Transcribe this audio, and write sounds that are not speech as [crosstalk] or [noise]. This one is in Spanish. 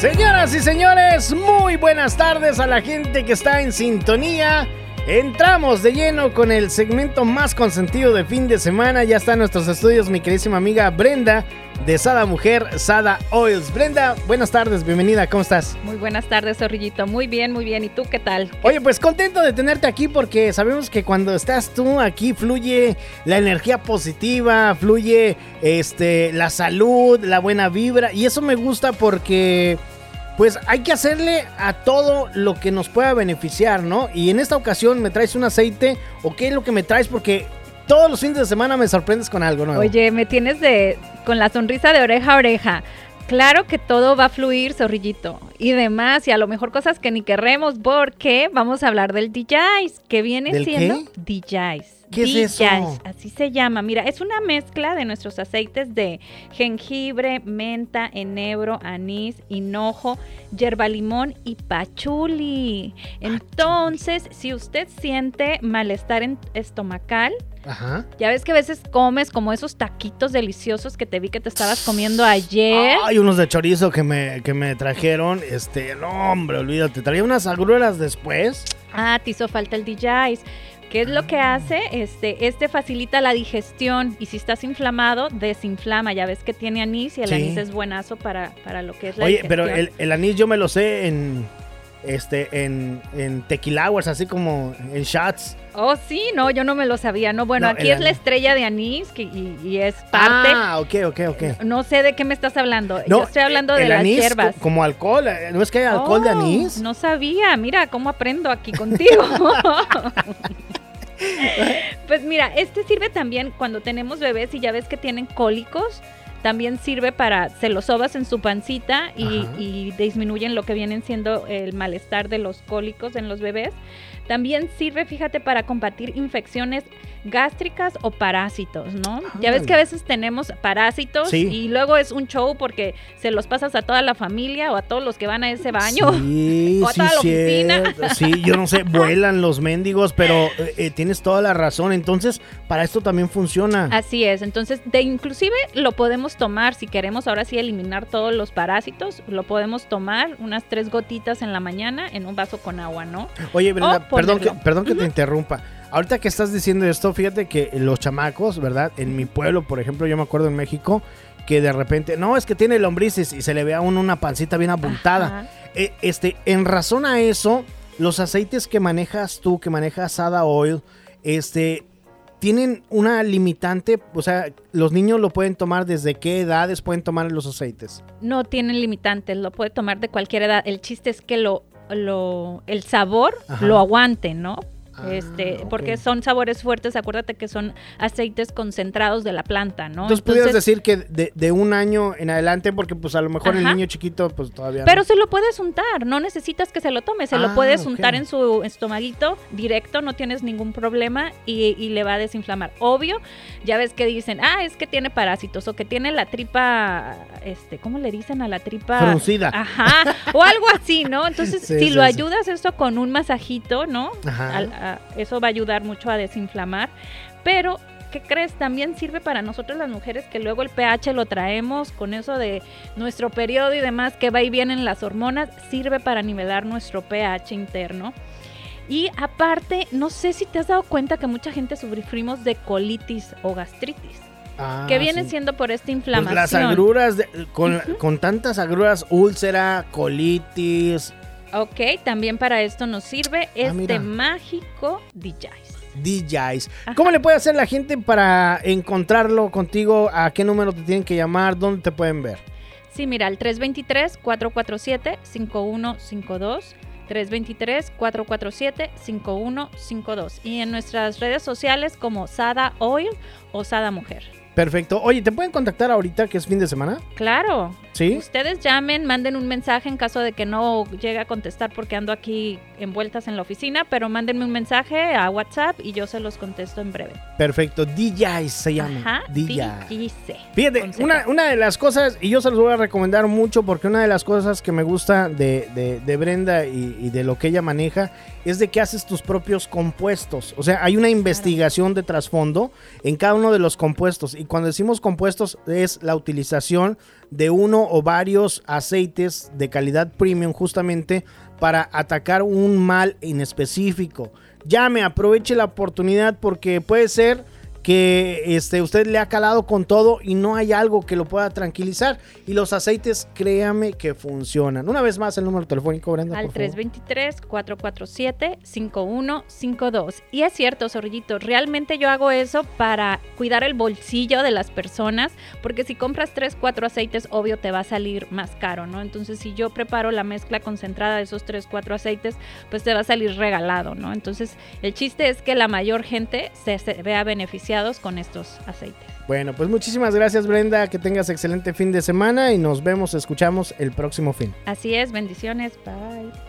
Señoras y señores, muy buenas tardes a la gente que está en sintonía. Entramos de lleno con el segmento más consentido de fin de semana. Ya está en nuestros estudios mi queridísima amiga Brenda de Sada Mujer, Sada Oils. Brenda, buenas tardes, bienvenida, ¿cómo estás? Muy buenas tardes, Zorrillito. Muy bien, muy bien. ¿Y tú qué tal? Oye, pues contento de tenerte aquí porque sabemos que cuando estás tú aquí fluye la energía positiva, fluye este la salud, la buena vibra y eso me gusta porque pues hay que hacerle a todo lo que nos pueda beneficiar, ¿no? Y en esta ocasión me traes un aceite, o qué es lo que me traes, porque todos los fines de semana me sorprendes con algo ¿no? Oye, me tienes de con la sonrisa de oreja a oreja. Claro que todo va a fluir, zorrillito, y demás, y a lo mejor cosas que ni querremos, porque vamos a hablar del DJs, que viene siendo DJs. ¿Qué es eso? Así se llama. Mira, es una mezcla de nuestros aceites de jengibre, menta, enebro, anís, hinojo, yerba limón y pachuli. Entonces, si usted siente malestar estomacal, Ya ves que a veces comes como esos taquitos deliciosos que te vi que te estabas comiendo ayer. Hay unos de chorizo que me, que me trajeron. Este, no, hombre, olvídate. Traía unas agruras después. Ah, te hizo falta el DJs. ¿Qué es lo que hace? Este, este facilita la digestión y si estás inflamado, desinflama. Ya ves que tiene anís y el anís es buenazo para, para lo que es la Oye, pero el, el, anís yo me lo sé en este en, en así como en shots. Oh, sí, no, yo no me lo sabía. No, bueno, aquí es la estrella de anís que, y, es parte. Ah, ok, ok, ok. No sé de qué me estás hablando. yo estoy hablando de las hierbas. Como alcohol, eh, ¿no es que hay alcohol de oh, anís? No sabía, mira cómo aprendo aquí contigo. [laughs] [laughs] pues mira, este sirve también cuando tenemos bebés y ya ves que tienen cólicos. También sirve para, se los sobas en su pancita y, y disminuyen lo que vienen siendo el malestar de los cólicos en los bebés. También sirve, fíjate, para combatir infecciones gástricas o parásitos, ¿no? Ya ves que a veces tenemos parásitos y luego es un show porque se los pasas a toda la familia o a todos los que van a ese baño sí, [laughs] o a toda la oficina. Sí, yo no sé, [laughs] vuelan los mendigos, pero [laughs] eh, eh, tienes toda la razón. Entonces, para esto también funciona. Así es. Entonces, de inclusive lo podemos tomar si queremos ahora sí eliminar todos los parásitos, lo podemos tomar unas tres gotitas en la mañana en un vaso con agua, ¿no? Oye, Brenda, perdón que, perdón que te interrumpa. Ahorita que estás diciendo esto, fíjate que los chamacos, ¿verdad? En mi pueblo, por ejemplo, yo me acuerdo en México, que de repente, no, es que tiene lombrices y se le ve a uno una pancita bien abultada. Eh, este, en razón a eso, los aceites que manejas tú, que manejas Sada Oil, este, tienen una limitante, o sea, los niños lo pueden tomar desde qué edades pueden tomar los aceites. No tienen limitantes, lo puede tomar de cualquier edad. El chiste es que lo, lo, el sabor lo aguante, ¿no? Ah, este, porque son sabores fuertes, acuérdate que son aceites concentrados de la planta, ¿no? Entonces, pudieras decir que de, un año en adelante, porque pues a lo mejor el niño chiquito pues todavía Pero se lo puedes untar, no necesitas que se lo tome, se lo ah, puedes untar en su estomaguito directo, no tienes ningún problema y, le va a desinflamar. Obvio, ya ves que dicen, ah, es que tiene parásitos o que tiene la tripa, este, ¿cómo le dicen a la tripa? Fruncida. Ajá, o algo así, ¿no? Entonces, [laughs] si lo ayudas esto con un masajito, ¿no? Ajá eso va a ayudar mucho a desinflamar. Pero, ¿qué crees? También sirve para nosotros las mujeres que luego el pH lo traemos con eso de nuestro periodo y demás que va y viene en las hormonas, sirve para nivelar nuestro pH interno. Y aparte, no sé si te has dado cuenta que mucha gente sufrimos de colitis o gastritis. Ah, que viene siendo por esta inflamación. Pues las agruras, con, con, tantas agruras, úlcera, colitis, Ok, también para esto nos sirve ah, este mágico DJs. DJs. ¿Cómo le puede hacer la gente para encontrarlo contigo? ¿A qué número te tienen que llamar? ¿Dónde te pueden ver? Sí, mira, el 323-447-5152. 323-447-5152. Y en nuestras redes sociales como Sada Oil o Sada Mujer. Perfecto. Oye, ¿te pueden contactar ahorita que es fin de semana? Claro. Ustedes llamen, manden un mensaje en caso de que no llegue a contestar porque ando aquí envueltas en la oficina, pero mándenme un mensaje a WhatsApp y yo se los contesto en breve. Perfecto, DJ se llama. Ajá, DJ. Fíjate, una, de las cosas, y yo se los voy a recomendar mucho porque una de las cosas que me gusta de, de, Brenda y, de lo que ella maneja es de que haces tus propios compuestos. O sea, hay una investigación de trasfondo en cada uno de los compuestos. Y cuando decimos compuestos es la utilización de uno o varios aceites de calidad premium justamente para atacar un mal en específico. Llame, aproveche la oportunidad porque puede ser que este, usted le ha calado con todo y no hay algo que lo pueda tranquilizar. Y los aceites, créame que funcionan. Una vez más, el número telefónico, Brenda. Al 323-447-5152. Y es cierto, Zorrillito, realmente yo hago eso para cuidar el bolsillo de las personas, porque si compras 3, 4 aceites, obvio te va a salir más caro, ¿no? Entonces, si yo preparo la mezcla concentrada de esos 3, 4 aceites, pues te va a salir regalado, ¿no? Entonces, el chiste es que la mayor gente se vea beneficiada con estos aceites. Bueno, pues muchísimas gracias Brenda, que tengas excelente fin de semana y nos vemos, escuchamos el próximo fin. Así es, bendiciones, bye.